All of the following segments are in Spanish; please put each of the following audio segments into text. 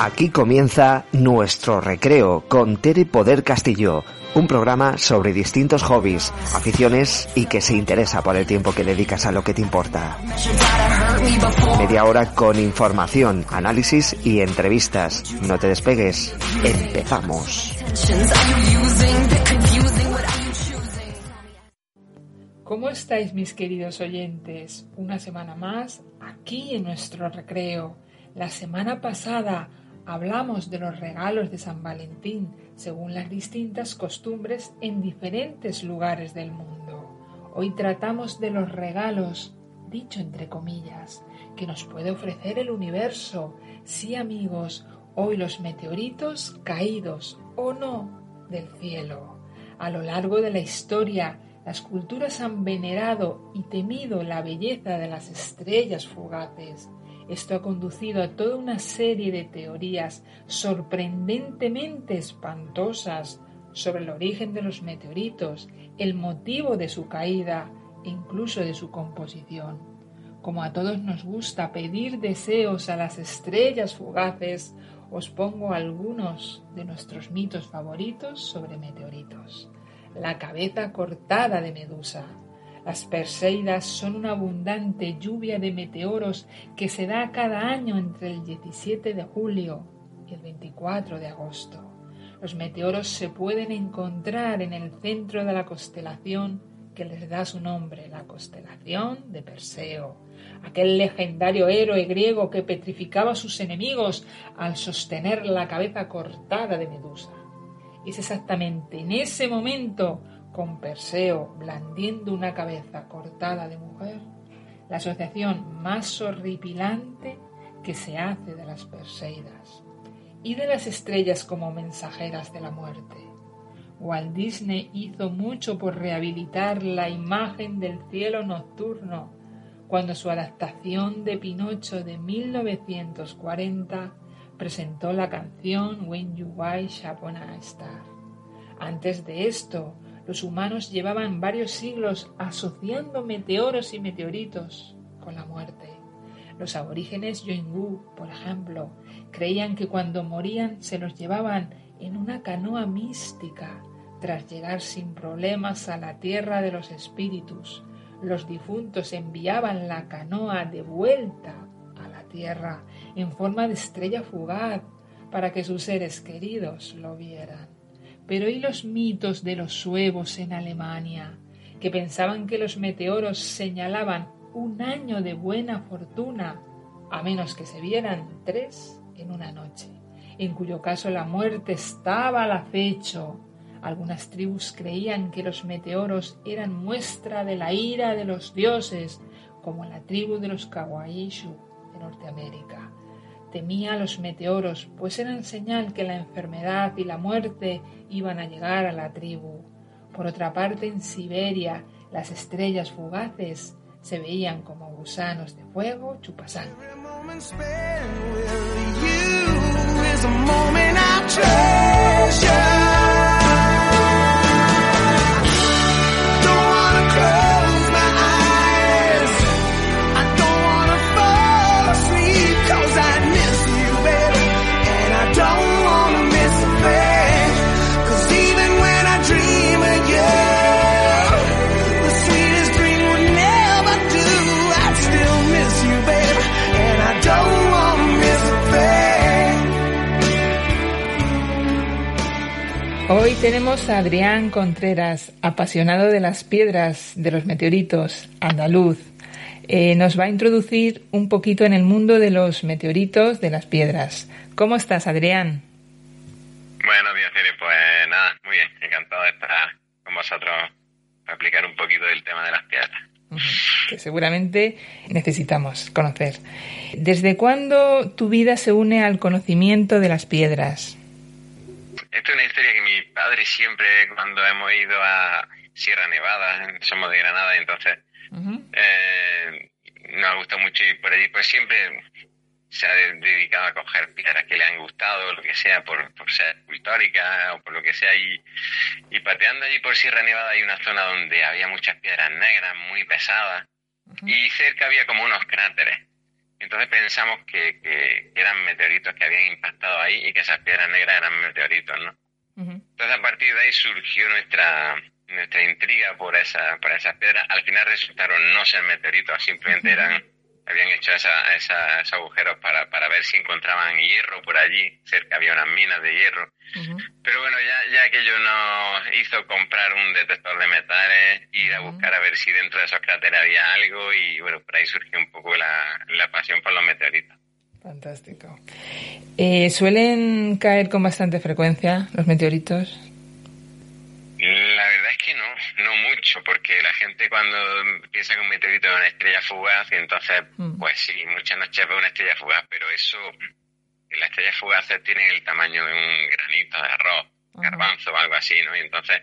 Aquí comienza nuestro recreo con Tere Poder Castillo, un programa sobre distintos hobbies, aficiones y que se interesa por el tiempo que dedicas a lo que te importa. Media hora con información, análisis y entrevistas. No te despegues. Empezamos. ¿Cómo estáis mis queridos oyentes? Una semana más aquí en nuestro recreo. La semana pasada hablamos de los regalos de San Valentín según las distintas costumbres en diferentes lugares del mundo. Hoy tratamos de los regalos, dicho entre comillas, que nos puede ofrecer el universo. Sí amigos, hoy los meteoritos caídos o no del cielo. A lo largo de la historia, las culturas han venerado y temido la belleza de las estrellas fugaces esto ha conducido a toda una serie de teorías sorprendentemente espantosas sobre el origen de los meteoritos, el motivo de su caída e incluso de su composición. Como a todos nos gusta pedir deseos a las estrellas fugaces, os pongo algunos de nuestros mitos favoritos sobre meteoritos. La cabeza cortada de Medusa, las Perseidas son una abundante lluvia de meteoros que se da cada año entre el 17 de julio y el 24 de agosto. Los meteoros se pueden encontrar en el centro de la constelación que les da su nombre, la constelación de Perseo, aquel legendario héroe griego que petrificaba a sus enemigos al sostener la cabeza cortada de Medusa. Es exactamente en ese momento con Perseo blandiendo una cabeza cortada de mujer, la asociación más horripilante que se hace de las Perseidas y de las estrellas como mensajeras de la muerte. Walt Disney hizo mucho por rehabilitar la imagen del cielo nocturno cuando su adaptación de Pinocho de 1940 presentó la canción When You Wish Upon a Star. Antes de esto, los humanos llevaban varios siglos asociando meteoros y meteoritos con la muerte. Los aborígenes Yoingú, por ejemplo, creían que cuando morían se los llevaban en una canoa mística tras llegar sin problemas a la tierra de los espíritus. Los difuntos enviaban la canoa de vuelta a la tierra en forma de estrella fugaz para que sus seres queridos lo vieran. Pero ¿y los mitos de los suevos en Alemania, que pensaban que los meteoros señalaban un año de buena fortuna, a menos que se vieran tres en una noche, en cuyo caso la muerte estaba al acecho? Algunas tribus creían que los meteoros eran muestra de la ira de los dioses, como la tribu de los Kawaiishu de Norteamérica temía los meteoros, pues eran señal que la enfermedad y la muerte iban a llegar a la tribu. Por otra parte, en Siberia, las estrellas fugaces se veían como gusanos de fuego chupasangre. Tenemos a Adrián Contreras, apasionado de las piedras, de los meteoritos, andaluz. Eh, nos va a introducir un poquito en el mundo de los meteoritos, de las piedras. ¿Cómo estás, Adrián? Bueno, bien, pues nada, muy bien, encantado de estar con vosotros para explicar un poquito del tema de las piedras. que seguramente necesitamos conocer. ¿Desde cuándo tu vida se une al conocimiento de las piedras? Esta es una historia que mi padre siempre, cuando hemos ido a Sierra Nevada, somos de Granada, entonces eh, nos gusta mucho ir por allí, pues siempre se ha dedicado a coger piedras que le han gustado, lo que sea, por, por ser histórica o por lo que sea. Y, y pateando allí por Sierra Nevada hay una zona donde había muchas piedras negras, muy pesadas, y cerca había como unos cráteres. Entonces pensamos que, que, eran meteoritos que habían impactado ahí y que esas piedras negras eran meteoritos, ¿no? Entonces a partir de ahí surgió nuestra nuestra intriga por esa por esas piedras. Al final resultaron no ser meteoritos, simplemente eran habían hecho esa, esos agujeros para, para ver si encontraban hierro por allí, cerca había unas minas de hierro. Pero bueno, ya, ya aquello nos hizo comprar un detector de metales, ir a buscar a ver si dentro de esos cráteres había algo y bueno, por ahí surgió un poco la, la pasión por los meteoritos. Fantástico. Eh, ¿Suelen caer con bastante frecuencia los meteoritos? La verdad es que no, no mucho, porque la gente cuando piensa que un meteorito es una estrella fugaz, y entonces, mm. pues sí, muchas noches ve una estrella fugaz, pero eso, las estrellas fugaces tienen el tamaño de un granito de arroz, garbanzo o algo así, ¿no? Y entonces,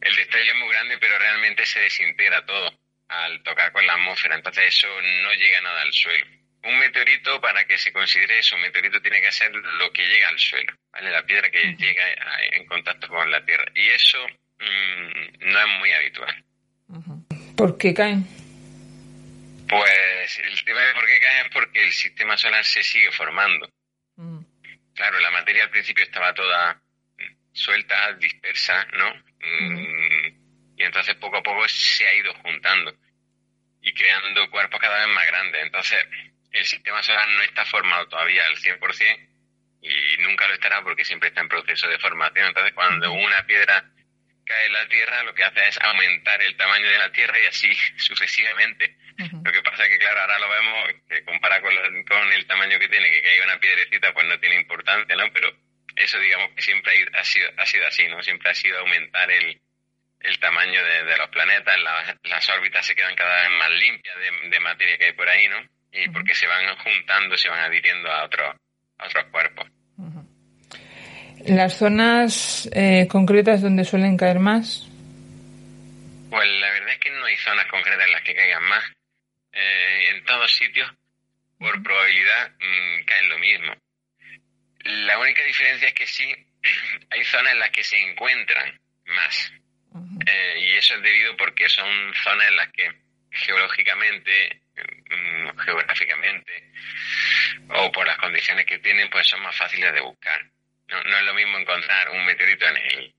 el destello es muy grande, pero realmente se desintegra todo al tocar con la atmósfera, entonces eso no llega nada al suelo un meteorito, para que se considere eso, un meteorito tiene que ser lo que llega al suelo, ¿vale? La piedra que llega en contacto con la Tierra. Y eso no es muy habitual. ¿Por qué caen? Pues el tema de por qué caen es porque el sistema solar se sigue formando. Claro, la materia al principio estaba toda suelta, dispersa, ¿no? Mm, y entonces poco a poco se ha ido juntando y creando cuerpos cada vez más grandes. Entonces, el sistema solar no está formado todavía al 100% y nunca lo estará porque siempre está en proceso de formación. Entonces, cuando una piedra cae en la Tierra, lo que hace es aumentar el tamaño de la Tierra y así sucesivamente. Lo que pasa es que, claro, ahora lo vemos, que compara con, con, el tamaño que tiene, que caiga una piedrecita, pues no tiene importancia, ¿no? Pero eso, digamos, que siempre ha sido, ha sido así, ¿no? Siempre ha sido aumentar el, el tamaño de, los planetas, las órbitas se quedan cada vez más limpias de, de materia que hay por ahí, ¿no? y porque se van juntando, se van adhiriendo a, otros a otros cuerpos. ¿Las zonas eh, concretas donde suelen caer más? Pues la verdad es que no hay zonas concretas en las que caigan más. Eh, en todos sitios, por probabilidad, mm, caen lo mismo. La única diferencia es que sí, hay zonas en las que se encuentran más. Eh, y eso es debido porque son zonas en las que geológicamente Mm, geográficamente o por las condiciones que tienen, pues son más fáciles de buscar. No, no es lo mismo encontrar un meteorito en el,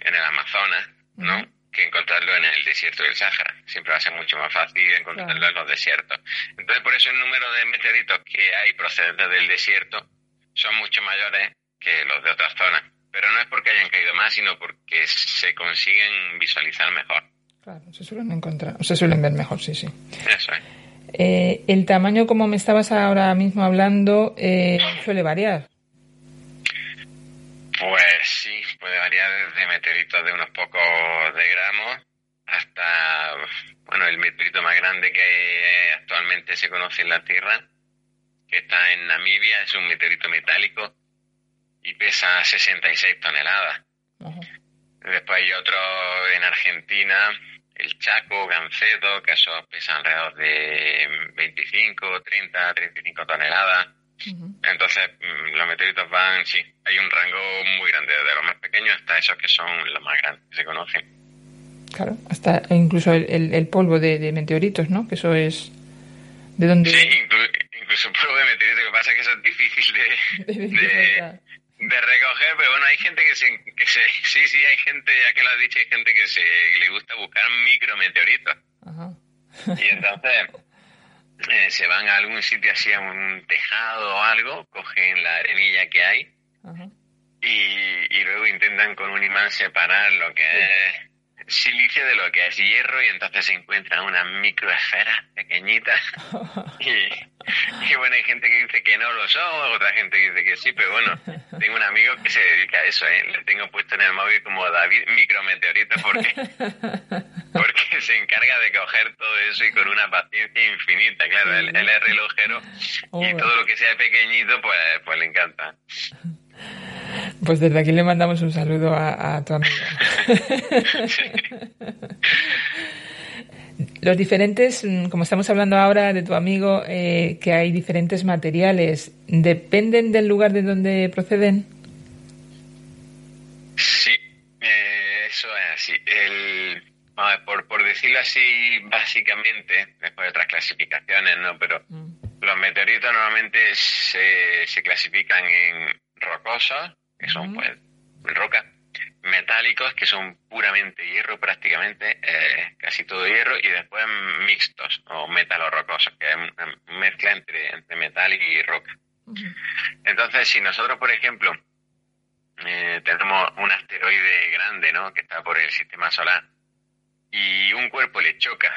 en el Amazonas, ¿no? que encontrarlo en el desierto del Sáhara. Siempre va a ser mucho más fácil encontrarlo en los desiertos. Entonces, por eso el número de meteoritos que hay procedentes del desierto son mucho mayores que los de otras zonas. Pero no es porque hayan caído más, sino porque se consiguen visualizar mejor. Claro, se suelen encontrar, se suelen ver mejor, sí, sí. Eso es. Eh, el tamaño, como me estabas ahora mismo hablando, eh, suele variar. Pues sí, puede variar desde meteoritos de unos pocos de gramos hasta, bueno, el meteorito más grande que actualmente se conoce en la Tierra, que está en Namibia, es un meteorito metálico y pesa 66 toneladas. Después hay otro en Argentina el Chaco, Gancedo, que eso pesan alrededor de 25, 30, 35 toneladas. Entonces, mm, los meteoritos van, sí, hay un rango muy grande, desde los más pequeños hasta esos que son los más grandes que se conocen. Claro, hasta incluso el, el, polvo de, meteoritos, ¿no? Que eso es... ¿De dónde...? Sí, incluso el polvo de meteoritos, lo que pasa es que eso es difícil de, de recoger, pero bueno, hay gente que se, que se, sí, sí, hay gente, ya que lo has dicho, hay gente que se le gusta buscar micrometeoritos. Ajá. y entonces eh, se van a algún sitio así, a un tejado o algo, cogen la arenilla que hay y, y luego intentan con un imán separar lo que es silicio de lo que es hierro y entonces se encuentran unas microesferas pequeñitas y, bueno, hay gente que dice que no lo son, otra gente dice que sí, pero bueno, tengo un amigo que se dedica a eso, ¿eh? le tengo puesto en el móvil como David micrometeoritos porque, porque se encarga de coger todo eso y con una paciencia infinita, claro, él, es relojero y todo lo que sea pequeñito pues, pues le encanta. Pues desde aquí le mandamos un saludo a, tu amigo. Los diferentes, mm, como estamos hablando ahora de tu amigo, eh, que hay diferentes materiales, ¿dependen del lugar de donde proceden? Sí, eh, eso es así. El, por, por decirlo así, básicamente, después de otras clasificaciones, ¿no? Pero mm. los meteoritos normalmente se, se clasifican en rocosos, que son pues rocas, metálicos, que son puramente hierro prácticamente, eh, casi todo hierro, y después mixtos o rocosos, que es una mezcla entre, entre metal y roca. Entonces, si nosotros, por ejemplo, eh, tenemos un asteroide grande, ¿no? Que está por el sistema solar, y un cuerpo le choca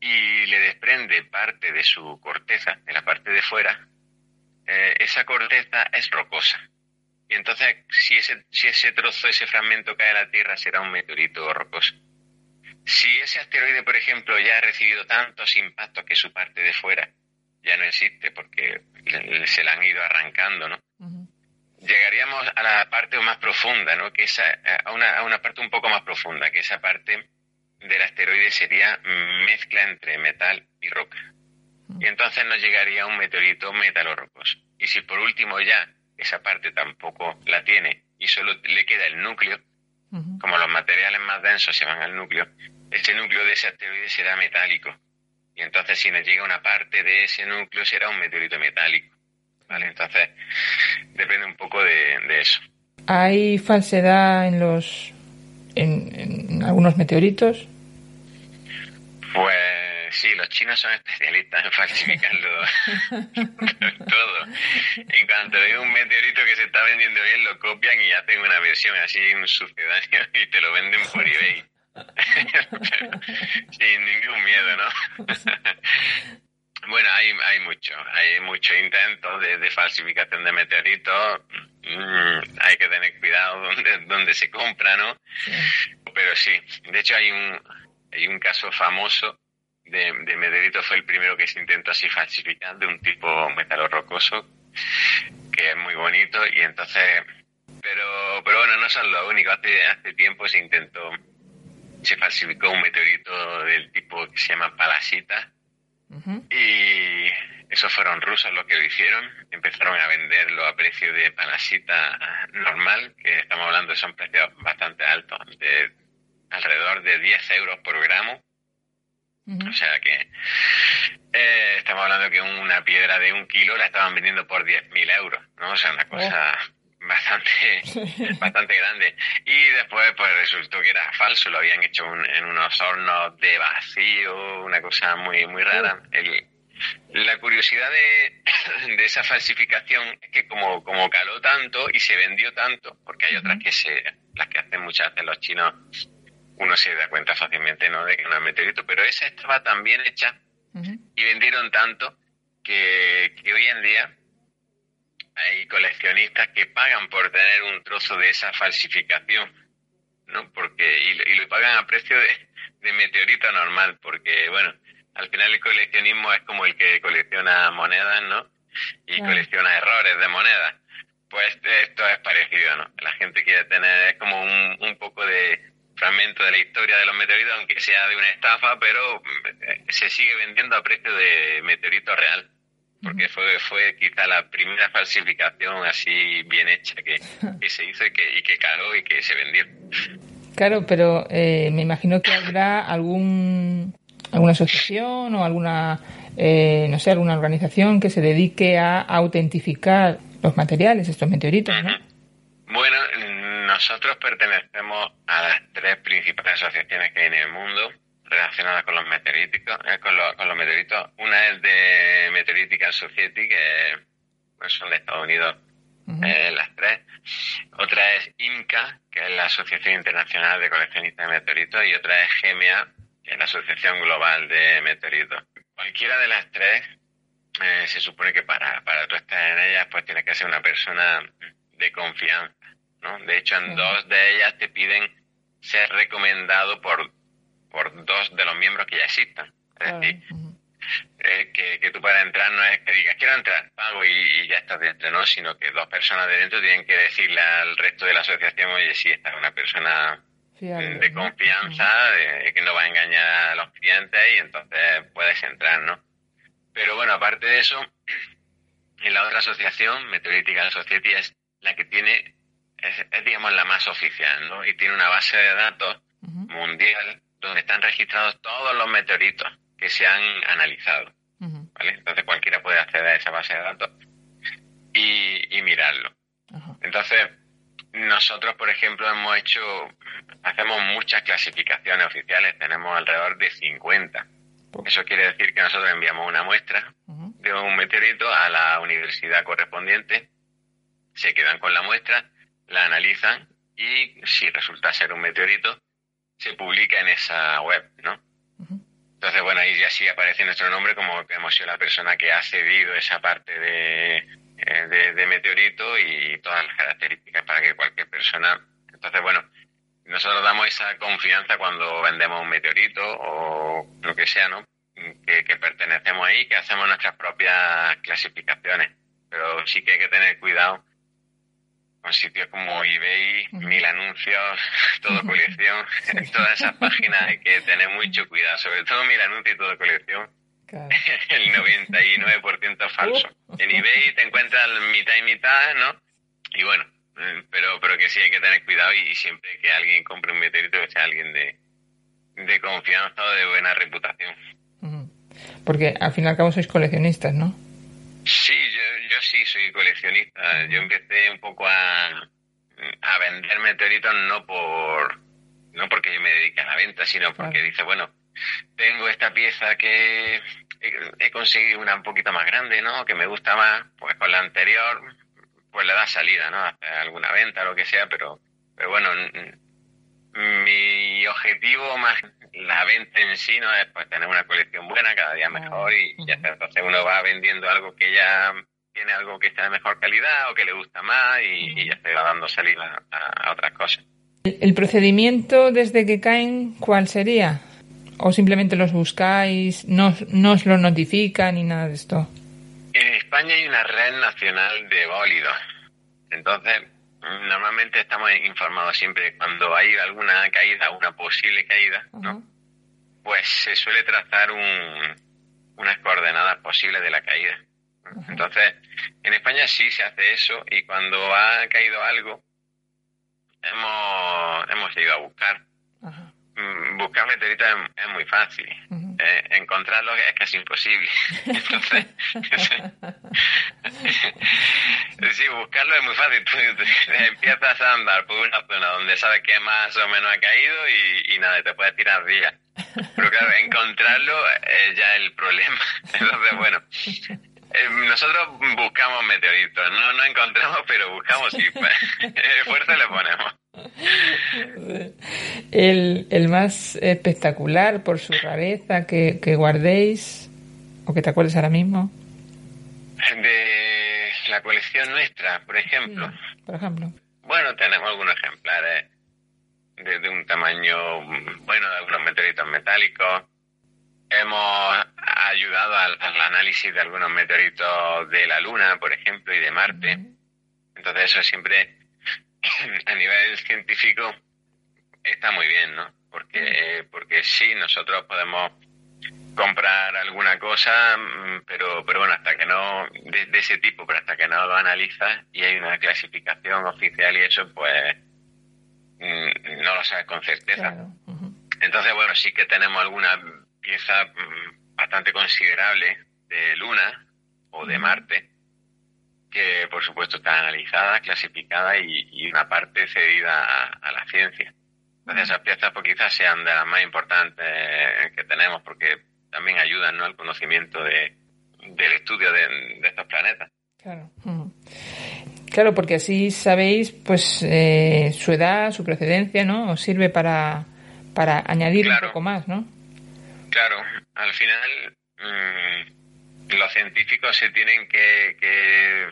y le desprende parte de su corteza, de la parte de fuera, eh, esa corteza es rocosa. Y entonces, si ese, si ese trozo, ese fragmento cae a la Tierra, será un meteorito rocoso. Si ese asteroide, por ejemplo, ya ha recibido tantos impactos que su parte de fuera ya no existe porque se la han ido arrancando, ¿no? Llegaríamos a la parte más profunda, ¿no? Que esa, a, una, a una parte un poco más profunda, que esa parte del asteroide sería mezcla entre metal y roca. Y entonces nos llegaría un meteorito metalorrocoso. Y si por último ya esa parte tampoco la tiene y solo le queda el núcleo, como los materiales más densos se van al núcleo, ese núcleo de ese asteroide será metálico. Y entonces si nos llega una parte de ese núcleo será un meteorito metálico. ¿Vale? Entonces depende un poco de, eso. ¿Hay falsedad en los en algunos meteoritos? Sí, los chinos son especialistas en falsificarlo todo. En cuanto hay un meteorito que se está vendiendo bien, lo copian y hacen una versión así, un sucedáneo, y te lo venden por eBay. Sin ningún miedo, ¿no? bueno, hay, hay mucho, hay muchos intentos de, falsificación de meteoritos. Mm, hay que tener cuidado donde, donde se compra, ¿no? Pero sí, de hecho hay un, hay un caso famoso de, de meteorito fue el primero que se intentó así falsificar de un tipo metalo rocoso que es muy bonito y entonces pero pero bueno no son lo único hace hace tiempo se intentó se falsificó un meteorito del tipo que se llama palasita. Y esos fueron rusos los que lo hicieron. Empezaron a venderlo a precio de palasita normal que estamos hablando de son precios bastante altos de alrededor de 10 euros por gramo o sea que eh, estamos hablando que una piedra de un kilo la estaban vendiendo por 10.000 euros, ¿no? O sea, una cosa oh. bastante, bastante grande. Y después, pues resultó que era falso, lo habían hecho en unos hornos de vacío, una cosa muy, muy rara. la curiosidad de, de, esa falsificación es que como, como caló tanto y se vendió tanto, porque hay otras que se, las que hacen muchas veces los chinos uno se da cuenta fácilmente no de que no es meteorito, pero esa estaba tan bien hecha y vendieron tanto que, hoy en día hay coleccionistas que pagan por tener un trozo de esa falsificación, ¿no? Porque, y, lo pagan a precio de, meteorito normal, porque, bueno, al final el coleccionismo es como el que colecciona monedas, ¿no? Y colecciona errores de monedas. Pues esto es parecido, ¿no? La gente quiere tener, es como un poco de, fragmento de la historia de los meteoritos, aunque sea de una estafa, pero eh, se sigue vendiendo a precio de meteorito real, porque fue, fue quizá la primera falsificación así bien hecha que, se hizo y que, y que caló y que se vendió. Claro, pero eh, me imagino que habrá algún alguna asociación o alguna eh, no sé alguna organización que se dedique a autentificar los materiales estos meteoritos, ¿no? Bueno, nosotros pertenecemos a las tres principales asociaciones que hay en el mundo relacionadas con los meteoritos. Eh, con, los, meteoritos. Una es de Meteoritical Society, que pues, son de Estados Unidos eh, las tres. Otra es INCA, que es la Asociación Internacional de Coleccionistas de Meteoritos, y otra es GMA, que es la Asociación Global de Meteoritos. Cualquiera de las tres, eh, se supone que para, para tú estar en ellas, pues tienes que ser una persona de confianza, ¿no? De hecho, en dos de ellas te piden ser recomendado por, por dos de los miembros que ya existan. Es decir, eh, que, que, tú para entrar no es que digas quiero entrar, pago y, ya estás dentro, ¿no? Sino que dos personas de dentro tienen que decirle al resto de la asociación, oye, sí, esta es una persona de confianza, de, que no va a engañar a los clientes y entonces puedes entrar, ¿no? Pero bueno, aparte de eso, en la otra asociación, Meteoritical Society, es la que tiene, es, digamos la más oficial, ¿no? Y tiene una base de datos mundial donde están registrados todos los meteoritos que se han analizado. ¿vale? Entonces cualquiera puede acceder a esa base de datos y, mirarlo. Entonces, nosotros, por ejemplo, hemos hecho, hacemos muchas clasificaciones oficiales, tenemos alrededor de 50. Eso quiere decir que nosotros enviamos una muestra de un meteorito a la universidad correspondiente, se quedan con la muestra, la analizan y si resulta ser un meteorito, se publica en esa web, ¿no? Entonces, bueno, ahí ya sí aparece nuestro nombre como que hemos sido la persona que ha cedido esa parte de, eh, de, meteorito y todas las características para que cualquier persona. Entonces, bueno, nosotros damos esa confianza cuando vendemos un meteorito o lo que sea, ¿no? Que, que pertenecemos ahí, que hacemos nuestras propias clasificaciones. Pero sí que hay que tener cuidado con sitios como eBay, mil anuncios, todo colección, en todas esas páginas hay que tener mucho cuidado, sobre todo mil anuncios y todo colección. El 99% es falso. En eBay te encuentras mitad y mitad, ¿no? Y bueno, eh, pero pero que sí hay que tener cuidado y, siempre que alguien compre un meteorito que sea alguien de, de confianza o de buena reputación. Porque al fin y al cabo sois coleccionistas, ¿no? Sí, yo, yo sí soy coleccionista. Yo empecé un poco a, a vender meteoritos no por no porque yo me dedique a la venta, sino porque dice, bueno, tengo esta pieza que he, conseguido una un poquito más grande, ¿no? Que me gusta más, pues con la anterior, pues le da salida, ¿no? Hacer alguna venta, lo que sea, pero, pero bueno, mi objetivo más la venta en sí no es pues tener una colección buena, cada día mejor y, ya Entonces uno va vendiendo algo que ya tiene algo que está de mejor calidad o que le gusta más y, ya se va dando salida a, otras cosas. ¿El procedimiento desde que caen cuál sería? ¿O simplemente los buscáis, no, no os lo notifican ni nada de esto? En España hay una red nacional de bólidos. Entonces, normalmente estamos informados siempre cuando hay alguna caída, una posible caída, ¿no? Pues se suele trazar un, unas coordenadas posibles de la caída. Entonces, en España sí se hace eso y cuando ha caído algo, hemos, hemos ido a buscar. Buscar meteoritos es, muy fácil. Eh, encontrarlos es casi imposible. Entonces, sí, buscarlo es muy fácil. Tú, empiezas a andar por una zona donde sabes que más o menos ha caído y, nada, te puedes tirar días. Pero claro, encontrarlo es ya el problema. Entonces, bueno, eh, nosotros buscamos meteoritos, no no encontramos, pero buscamos y fuerza le ponemos. El, el más espectacular por su rareza que, que guardéis o que te acuerdes ahora mismo. De la colección nuestra, por ejemplo. Mm, por ejemplo. Bueno, tenemos algunos ejemplares de, de un tamaño bueno de algunos meteoritos metálicos Hemos ayudado al, análisis de algunos meteoritos de la Luna, por ejemplo, y de Marte. Entonces eso siempre, a nivel científico, está muy bien, ¿no? Porque, porque sí, nosotros podemos comprar alguna cosa, mm, pero, pero bueno, hasta que no, de, ese tipo, pero hasta que no lo analizas y hay una clasificación oficial y eso, pues mm, no lo sabes con certeza. Entonces, bueno, sí que tenemos algunas pieza mm, bastante considerable de Luna o de Marte, que por supuesto está analizada, clasificada y, una parte cedida a, la ciencia. Entonces esas piezas pues quizás sean de las más importantes que tenemos porque también ayudan ¿no? al conocimiento de, del estudio de, estos planetas. Claro. Claro, porque así sabéis pues eh, su edad, su procedencia, ¿no? Os sirve para, para añadir un poco más, ¿no? Claro, al final mm, los científicos se tienen que, que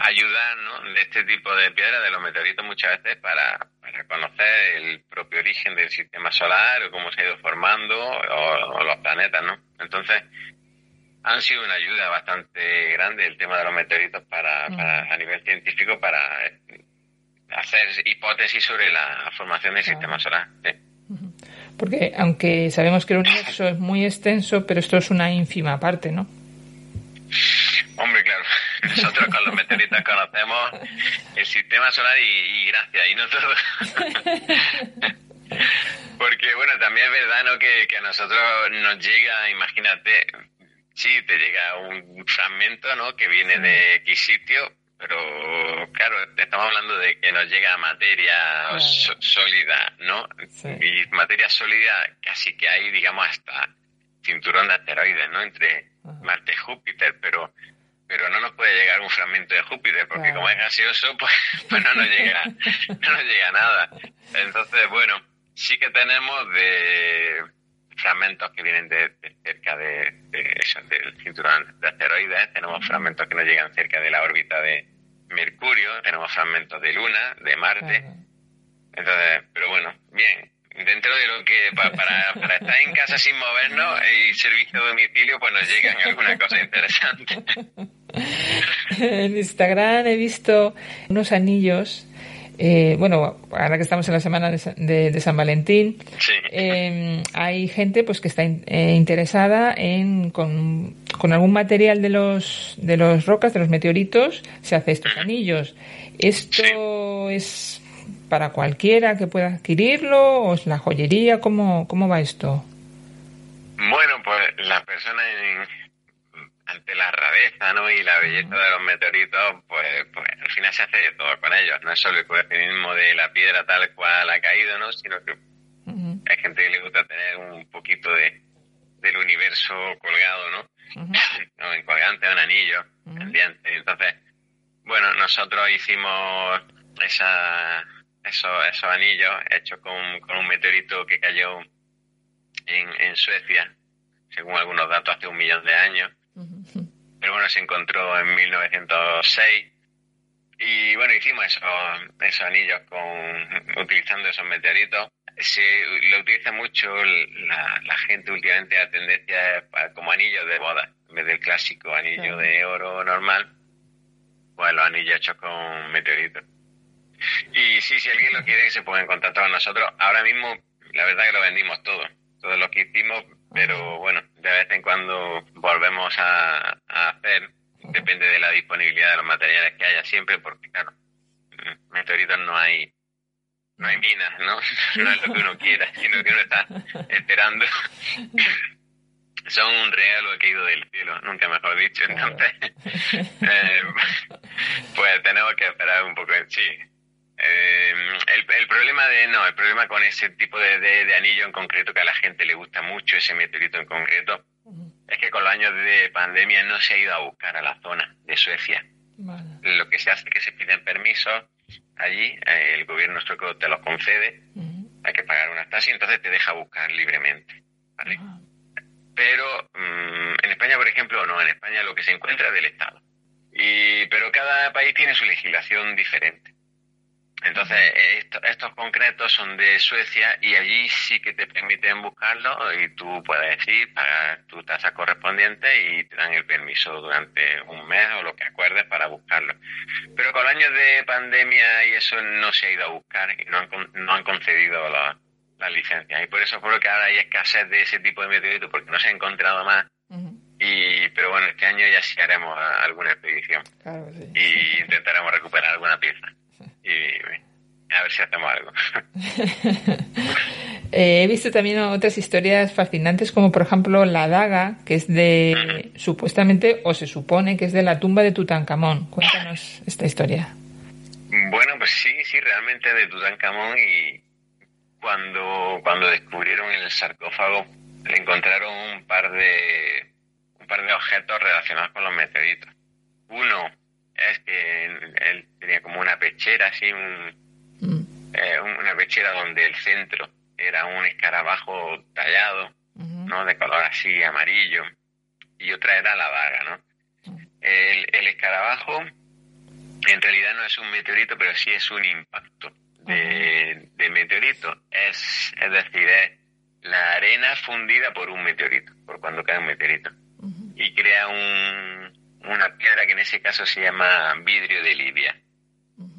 ayudar ¿no? de este tipo de piedras, de los meteoritos muchas veces, para, para conocer el propio origen del sistema solar o cómo se ha ido formando o, los planetas, ¿no? Entonces, han sido una ayuda bastante grande el tema de los meteoritos para, mm. a nivel científico para eh, hacer hipótesis sobre la formación del sistema solar. Porque aunque sabemos que el universo es muy extenso, pero esto es una ínfima parte, ¿no? Hombre, claro. Nosotros con los meteoritos conocemos el sistema solar y, gracias, y no todo. Porque, bueno, también es verdad ¿no? que, que a nosotros nos llega, imagínate, sí, te llega un fragmento ¿no? que viene de X sitio, pero claro, estamos hablando de que nos llega materia sólida, ¿no? Y materia sólida casi que hay, digamos, hasta cinturón de asteroides, ¿no? Entre Marte y Júpiter, pero pero no nos puede llegar un fragmento de Júpiter, porque como es gaseoso, pues, pues no nos llega, no nos llega nada. Entonces, bueno, sí que tenemos de fragmentos que vienen de, cerca de, del cinturón de asteroides, tenemos fragmentos que nos llegan cerca de la órbita de Mercurio, tenemos fragmentos de Luna, de Marte. Entonces, pero bueno, bien, dentro de lo que para, para, estar en casa sin movernos y servicio de domicilio, pues nos llegan alguna cosa interesante. En Instagram he visto unos anillos. Eh, bueno, ahora que estamos en la semana de, San Valentín, em, hay gente pues que está eh, interesada en con, algún material de los de los rocas, de los meteoritos, se hace estos anillos. Esto es para cualquiera que pueda adquirirlo o es la joyería, ¿cómo, cómo va esto? Bueno, pues las personas ante la rareza ¿no? y la belleza de los meteoritos, pues, pues al final se hace de todo con ellos. No es solo el coleccionismo de la piedra tal cual ha caído, ¿no? sino que hay gente que le gusta tener un poquito de, del universo colgado, ¿no? ¿no? En colgante, un anillo. Entonces, bueno, nosotros hicimos esa, esos, esos anillos hechos con, con un meteorito que cayó en, en Suecia, según algunos datos, hace un millón de años pero bueno, se encontró en 1906 y bueno, hicimos esos, esos anillos con utilizando esos meteoritos. Se lo utiliza mucho la, la gente últimamente a tendencia como anillos de boda, en vez del clásico anillo de oro normal, pues los anillos hechos con meteoritos. Y sí, si alguien lo quiere, se puede contactar con nosotros. Ahora mismo, la verdad que lo vendimos todo. Todo lo que hicimos pero bueno, de vez en cuando volvemos a, hacer, depende de la disponibilidad de los materiales que haya siempre, porque claro, meteoritos no hay no hay minas, ¿no? No es lo que uno quiera, sino que uno está esperando. Son un regalo caído del cielo, nunca mejor dicho. Entonces, eh, pues tenemos que esperar un poco. Sí, eh, el, problema de no, el problema con ese tipo de, anillo en concreto que a la gente le gusta mucho ese meteorito en concreto es que con los años de pandemia no se ha ido a buscar a la zona de Suecia. Lo que se hace es que se piden permisos allí, eh, el gobierno sueco te los concede, hay que pagar una tasa y entonces te deja buscar libremente. Pero mm, en España, por ejemplo, no, en España lo que se encuentra es del Estado. Y, pero cada país tiene su legislación diferente. Entonces, estos concretos son de Suecia y allí sí que te permiten buscarlo y tú puedes ir, pagar tu tasa correspondiente y te dan el permiso durante un mes o lo que acuerdes para buscarlo. Pero con años de pandemia y eso no se ha ido a buscar y no han, no han concedido las la licencias. Y por eso creo que ahora hay escasez de ese tipo de meteoritos porque no se ha encontrado más. Y, pero bueno, este año ya sí haremos alguna expedición y intentaremos recuperar alguna pieza y a ver si hacemos algo. Eh, he visto también otras historias fascinantes, como por ejemplo la daga, que es de, supuestamente, o se supone que es de la tumba de Tutankamón. Cuéntanos esta historia. Bueno, pues sí, sí, realmente de Tutankamón y cuando, cuando descubrieron el sarcófago le encontraron un par de un par de objetos relacionados con los meteoritos. Uno es que él tenía como una pechera, así, mm. eh, una pechera donde el centro era un escarabajo tallado, ¿no? De color así amarillo, y otra era la vaga, ¿no? El, el escarabajo en realidad no es un meteorito, pero sí es un impacto de, de meteorito. Es, es decir, es la arena fundida por un meteorito, por cuando cae un meteorito. Y crea un, una piedra que en ese caso se llama vidrio de Libia.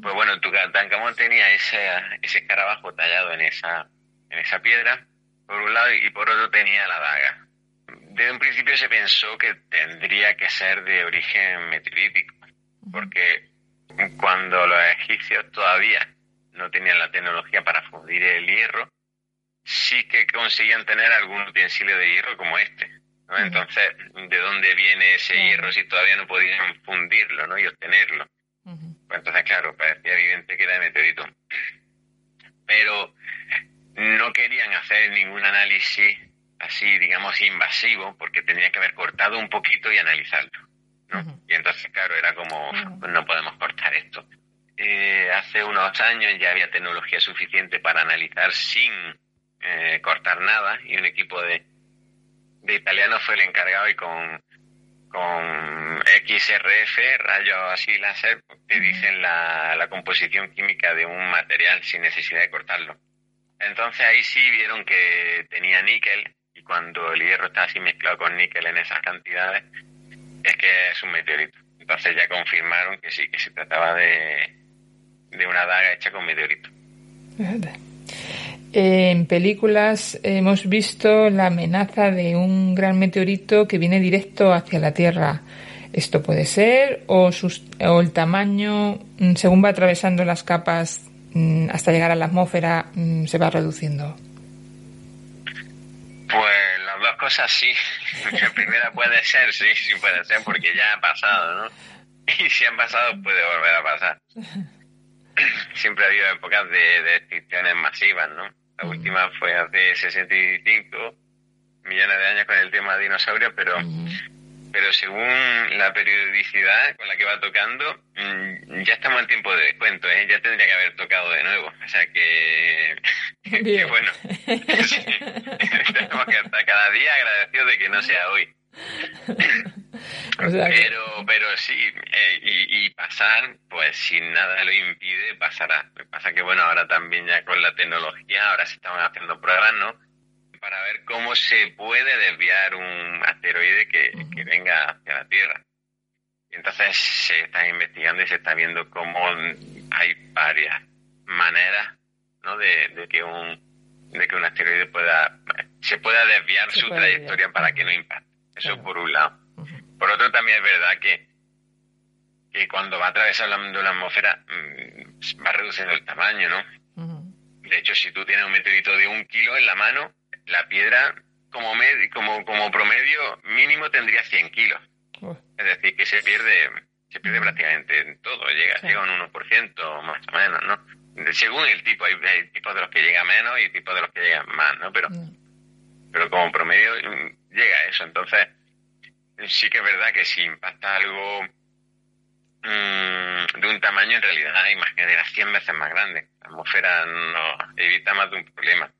Pues bueno, Tutankamón tenía ese, ese escarabajo tallado en esa, en esa piedra, por un lado, y por otro tenía la daga. Desde un principio se pensó que tendría que ser de origen meteorítico, porque cuando los egipcios todavía no tenían la tecnología para fundir el hierro, sí que conseguían tener algún utensilio de hierro como este. ¿No? Entonces, ¿de dónde viene ese hierro si todavía no podían fundirlo ¿no? y obtenerlo? Pues entonces, claro, parecía evidente que era de meteorito. Pero no querían hacer ningún análisis así, digamos, invasivo, porque tenía que haber cortado un poquito y analizarlo. ¿no? Y entonces, claro, era como, no podemos cortar esto. Eh, hace unos años ya había tecnología suficiente para analizar sin eh, cortar nada y un equipo de, de italianos fue el encargado y con, con XRF, rayos así láser, te dicen la, la composición química de un material sin necesidad de cortarlo. Entonces ahí sí vieron que tenía níquel y cuando el hierro está así mezclado con níquel en esas cantidades, es que es un meteorito. Entonces ya confirmaron que sí, que se trataba de, de una daga hecha con meteorito. En películas hemos visto la amenaza de un gran meteorito que viene directo hacia la Tierra. ¿Esto puede ser? ¿O, sus, o el tamaño, mm, según va atravesando las capas mm, hasta llegar a la atmósfera, mm, se va reduciendo? Pues las dos cosas sí. La primera puede ser, sí, sí puede ser, porque ya ha pasado, ¿no? Y si han pasado, puede volver a pasar. Siempre ha habido épocas de, de extinciones masivas, ¿no? La última fue hace 65 millones de años con el tema de dinosaurios, pero, pero según la periodicidad con la que va tocando, mm, ya estamos en tiempo de descuento, ¿eh? ya tendría que haber tocado de nuevo. O sea que, que bueno, tenemos que estar cada día agradecidos de que no sea hoy. pero, pero sí, pasar, pues si nada lo impide, pasará. Lo que pasa que, bueno, ahora también ya con la tecnología, ahora se están haciendo pruebas, ¿no? Para ver cómo se puede desviar un asteroide que, que venga hacia la Tierra. Y entonces se está investigando y se está viendo cómo hay varias maneras, ¿no? De, de que un de que un asteroide pueda se pueda desviar su trayectoria para que no impacte. Eso por un lado. Por otro, también es verdad que, que cuando va atravesando la atmósfera mm, va reduciendo el tamaño, ¿no? De hecho, si tú tienes un meteorito de un kilo en la mano, la piedra como, como, como promedio mínimo tendría 100 kilos. Es decir, que se pierde se pierde prácticamente en todo, llega, llega un 1% más o menos, ¿no? Según el tipo, hay, tipos de los que llega menos y tipos de los que llegan más, ¿no? Pero, pero como promedio mm, llega a eso. Entonces, sí que es verdad que si impacta algo mm, de un tamaño, en realidad imagínate, era 100 veces más grande. La atmósfera no evita más de un problema.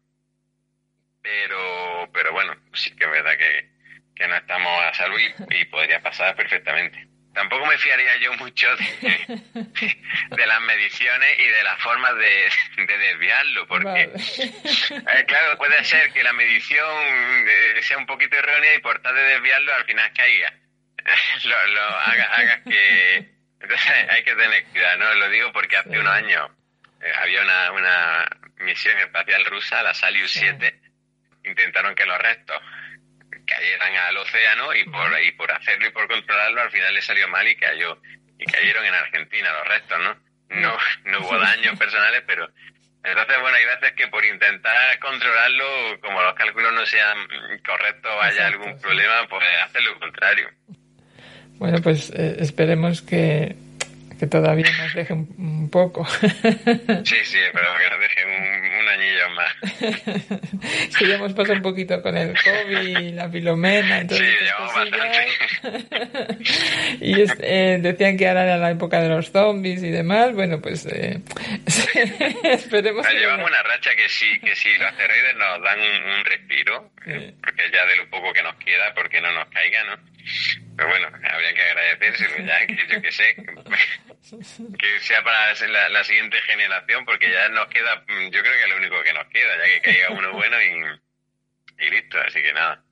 Pero, pero bueno, sí que es verdad que, que no estamos a salud y podría pasar perfectamente tampoco me fiaría yo mucho de, las mediciones y de las formas de, desviarlo, porque eh, claro, puede ser que la medición eh, sea un poquito errónea y por tal de desviarlo al final caiga. lo, lo haga, que... Entonces hay que tener cuidado, ¿no? Lo digo porque hace unos años eh, había una, una misión espacial rusa, la Salius 7, intentaron que los restos cayeran al océano y por, y por hacerlo y por controlarlo al final le salió mal y cayó y cayeron en Argentina los restos, ¿no? No, no hubo daños personales, pero entonces, bueno, hay veces que por intentar controlarlo, como los cálculos no sean correctos, haya algún problema, pues hacer lo contrario. Bueno, pues eh, esperemos que, que todavía nos deje un, poco. sí, sí, pero que nos deje un, un añillo más. sí, ya hemos pasado un poquito con el COVID, la filomena, entonces. Sí, llevamos bastante. y eh, decían que ahora era la época de los zombies y demás. Bueno, pues eh, esperemos. que llevamos una racha que sí, que sí, los asteroides nos dan un, respiro, porque ya de lo poco que nos queda, porque no nos caiga, ¿no? Pero bueno, habría que agradecérselo ya, que yo que sé, que sea para la, la, siguiente generación, porque ya nos queda, yo creo que es lo único que nos queda, ya que caiga uno bueno y, y listo, así que nada.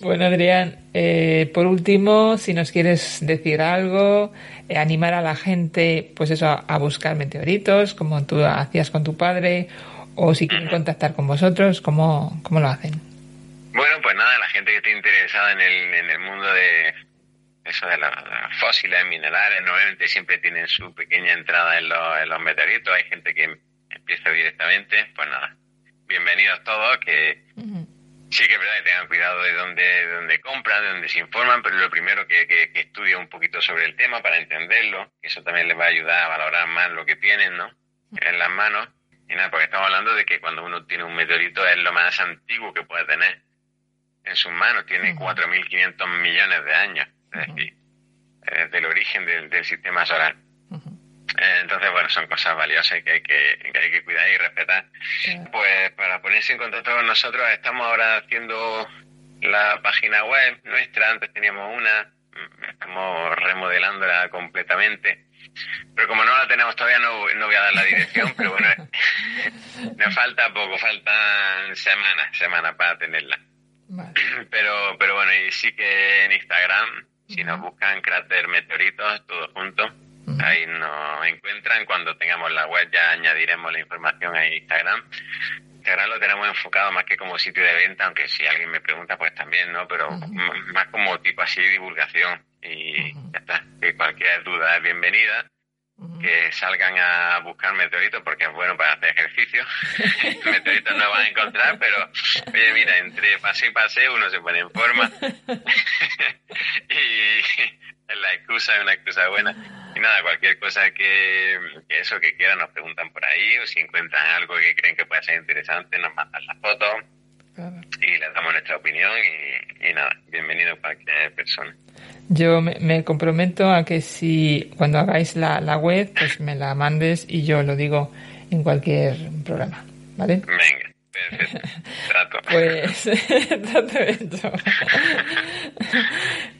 Bueno, Adrián, eh, por último, si nos quieres decir algo, eh, animar a la gente, pues eso, a, buscar meteoritos, como tú hacías con tu padre, o si quieren contactar con vosotros, ¿cómo, cómo lo hacen? Bueno, pues nada, la gente que esté interesada en el, en el mundo de eso de las fósiles, minerales, normalmente siempre tienen su pequeña entrada en los, en los meteoritos, hay gente que empieza directamente, pues nada, bienvenidos todos, que sí que es verdad que tengan cuidado de dónde, de dónde compran, de dónde se informan, pero lo primero que, que, que estudien un poquito sobre el tema para entenderlo, que eso también les va a ayudar a valorar más lo que tienen, ¿no? En las manos. Y nada, porque estamos hablando de que cuando uno tiene un meteorito es lo más antiguo que puede tener en sus manos, tiene 4.500 millones de años, es decir, desde el origen del, del sistema solar. Eh, entonces, bueno, son cosas valiosas que hay que, que, hay que cuidar y respetar. Pues para ponerse en contacto con nosotros, estamos ahora haciendo la página web nuestra, antes teníamos una, estamos remodelándola completamente. Pero como no la tenemos todavía, no, no voy a dar la dirección, pero bueno, me falta poco, faltan semanas, semanas para tenerla. Pero, pero bueno, y sí que en Instagram, si nos buscan cráter meteoritos, todos juntos, Ahí nos encuentran. Cuando tengamos la web ya añadiremos la información a Instagram. Instagram lo tenemos enfocado más que como sitio de venta, aunque si alguien me pregunta, pues también, ¿no? Pero más como tipo así de divulgación. Y ya está. Que cualquier duda es bienvenida. Que salgan a buscar meteoritos porque es bueno para hacer ejercicio. meteoritos no van a encontrar, pero oye, mira, entre pase y pase uno se pone en forma. y la excusa es una excusa buena. Y nada, cualquier cosa que, eso que quieran nos preguntan por ahí o si encuentran algo que creen que puede ser interesante nos mandan la y les damos nuestra opinión y, nada, bienvenido cualquier persona. Yo me, comprometo a que si cuando hagáis la, la web pues me la mandes y yo lo digo en cualquier programa, ¿vale? Venga. Trato. Pues, trato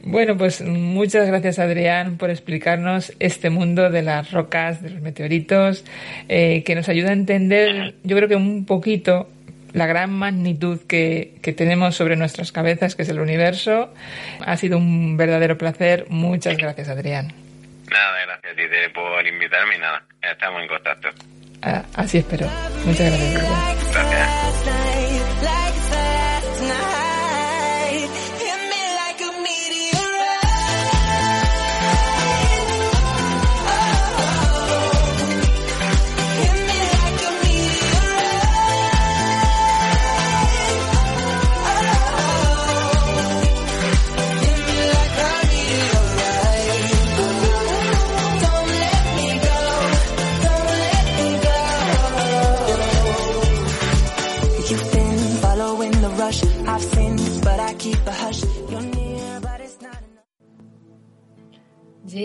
bueno, pues muchas gracias Adrián por explicarnos este mundo de las rocas, de los meteoritos, eh, que nos ayuda a entender, yo creo que un poquito la gran magnitud que, que, tenemos sobre nuestras cabezas, que es el universo. Ha sido un verdadero placer. Muchas gracias, Adrián. Nada, gracias a ti por invitarme y nada, estamos en contacto. Ah, así espero. Muchas gracias.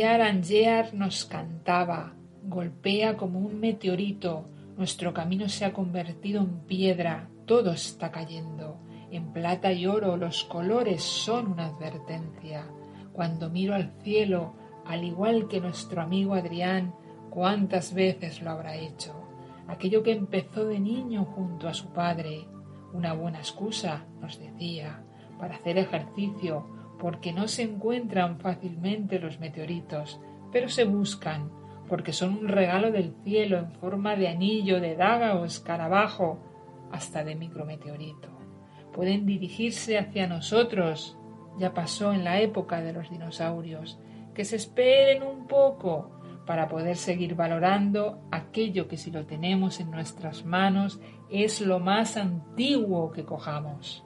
Year nos cantaba, golpea como un meteorito, nuestro camino se ha convertido en piedra, todo está cayendo. En plata y oro los colores son una advertencia. Cuando miro al cielo, al igual que nuestro amigo Adrián, cuántas veces lo habrá hecho. Aquello que empezó de niño junto a su padre, una buena excusa, nos decía, para hacer ejercicio, porque no se encuentran fácilmente los meteoritos, pero se buscan, porque son un regalo del cielo en forma de anillo, de daga o escarabajo, hasta de micrometeorito. Pueden dirigirse hacia nosotros, ya pasó en la época de los dinosaurios, que se esperen un poco para poder seguir valorando aquello que si lo tenemos en nuestras manos es lo más antiguo que cojamos.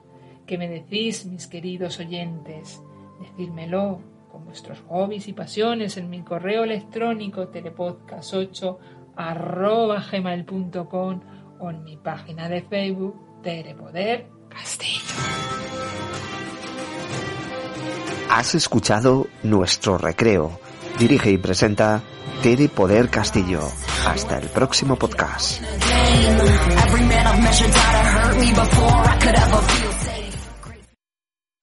¿Qué me decís, mis queridos oyentes? Decírmelo con vuestros hobbies y pasiones en mi correo electrónico telepodcast8 arroba gmail.com o en mi página de Facebook Tere Poder Castillo. Has escuchado Nuestro Recreo. Dirige y presenta Tere Poder Castillo. Hasta el próximo podcast.